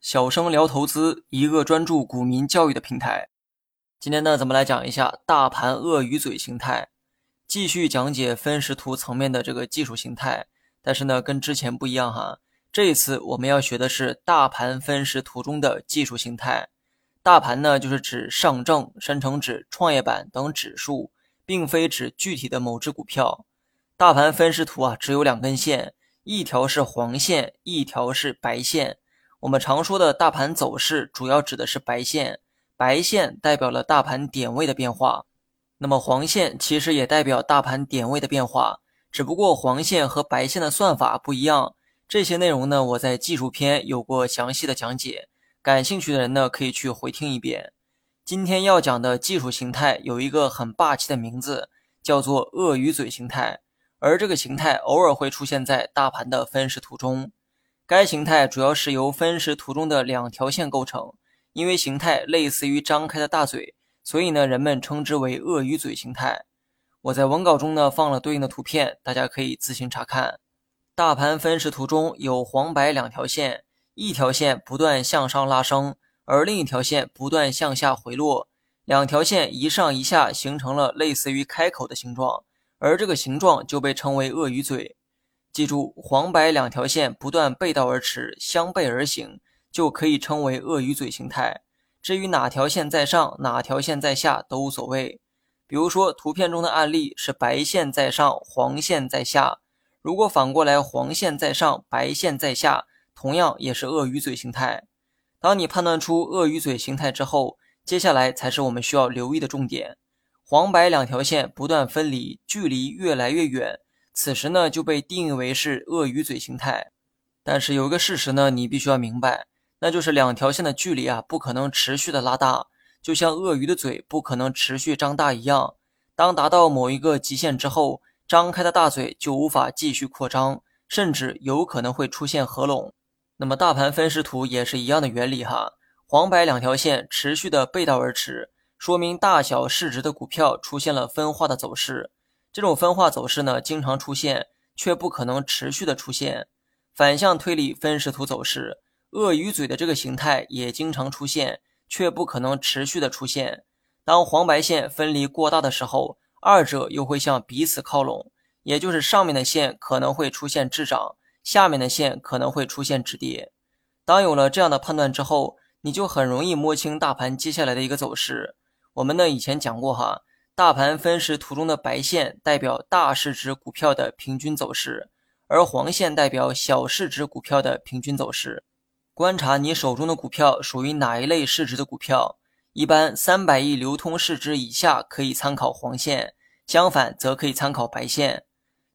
小生聊投资，一个专注股民教育的平台。今天呢，咱们来讲一下大盘鳄鱼嘴形态，继续讲解分时图层面的这个技术形态。但是呢，跟之前不一样哈，这一次我们要学的是大盘分时图中的技术形态。大盘呢，就是指上证、深成指、创业板等指数，并非指具体的某只股票。大盘分时图啊，只有两根线，一条是黄线，一条是白线。我们常说的大盘走势，主要指的是白线。白线代表了大盘点位的变化，那么黄线其实也代表大盘点位的变化，只不过黄线和白线的算法不一样。这些内容呢，我在技术篇有过详细的讲解，感兴趣的人呢可以去回听一遍。今天要讲的技术形态有一个很霸气的名字，叫做鳄鱼嘴形态，而这个形态偶尔会出现在大盘的分时图中。该形态主要是由分时图中的两条线构成。因为形态类似于张开的大嘴，所以呢，人们称之为鳄鱼嘴形态。我在文稿中呢放了对应的图片，大家可以自行查看。大盘分时图中有黄白两条线，一条线不断向上拉升，而另一条线不断向下回落，两条线一上一下形成了类似于开口的形状，而这个形状就被称为鳄鱼嘴。记住，黄白两条线不断背道而驰，相背而行。就可以称为鳄鱼嘴形态。至于哪条线在上，哪条线在下都无所谓。比如说，图片中的案例是白线在上，黄线在下。如果反过来，黄线在上，白线在下，同样也是鳄鱼嘴形态。当你判断出鳄鱼嘴形态之后，接下来才是我们需要留意的重点。黄白两条线不断分离，距离越来越远，此时呢就被定义为是鳄鱼嘴形态。但是有一个事实呢，你必须要明白。那就是两条线的距离啊，不可能持续的拉大，就像鳄鱼的嘴不可能持续张大一样。当达到某一个极限之后，张开的大嘴就无法继续扩张，甚至有可能会出现合拢。那么大盘分时图也是一样的原理哈，黄白两条线持续的背道而驰，说明大小市值的股票出现了分化的走势。这种分化走势呢，经常出现，却不可能持续的出现。反向推理分时图走势。鳄鱼嘴的这个形态也经常出现，却不可能持续的出现。当黄白线分离过大的时候，二者又会向彼此靠拢，也就是上面的线可能会出现滞涨，下面的线可能会出现止跌。当有了这样的判断之后，你就很容易摸清大盘接下来的一个走势。我们呢以前讲过哈，大盘分时图中的白线代表大市值股票的平均走势，而黄线代表小市值股票的平均走势。观察你手中的股票属于哪一类市值的股票，一般三百亿流通市值以下可以参考黄线，相反则可以参考白线。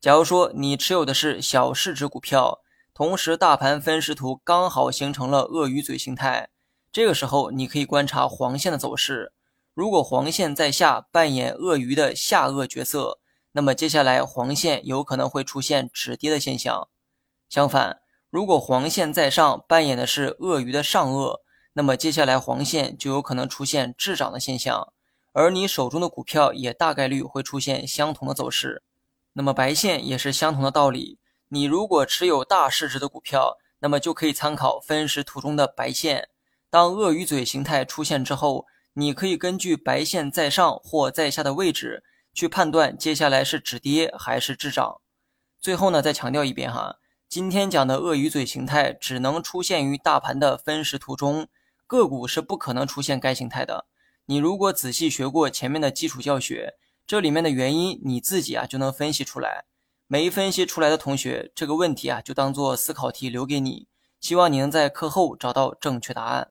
假如说你持有的是小市值股票，同时大盘分时图刚好形成了鳄鱼嘴形态，这个时候你可以观察黄线的走势。如果黄线在下扮演鳄鱼的下颚角色，那么接下来黄线有可能会出现止跌的现象。相反，如果黄线在上扮演的是鳄鱼的上颚，那么接下来黄线就有可能出现滞涨的现象，而你手中的股票也大概率会出现相同的走势。那么白线也是相同的道理，你如果持有大市值的股票，那么就可以参考分时图中的白线。当鳄鱼嘴形态出现之后，你可以根据白线在上或在下的位置去判断接下来是止跌还是滞涨。最后呢，再强调一遍哈。今天讲的鳄鱼嘴形态只能出现于大盘的分时图中，个股是不可能出现该形态的。你如果仔细学过前面的基础教学，这里面的原因你自己啊就能分析出来。没分析出来的同学，这个问题啊就当做思考题留给你，希望你能在课后找到正确答案。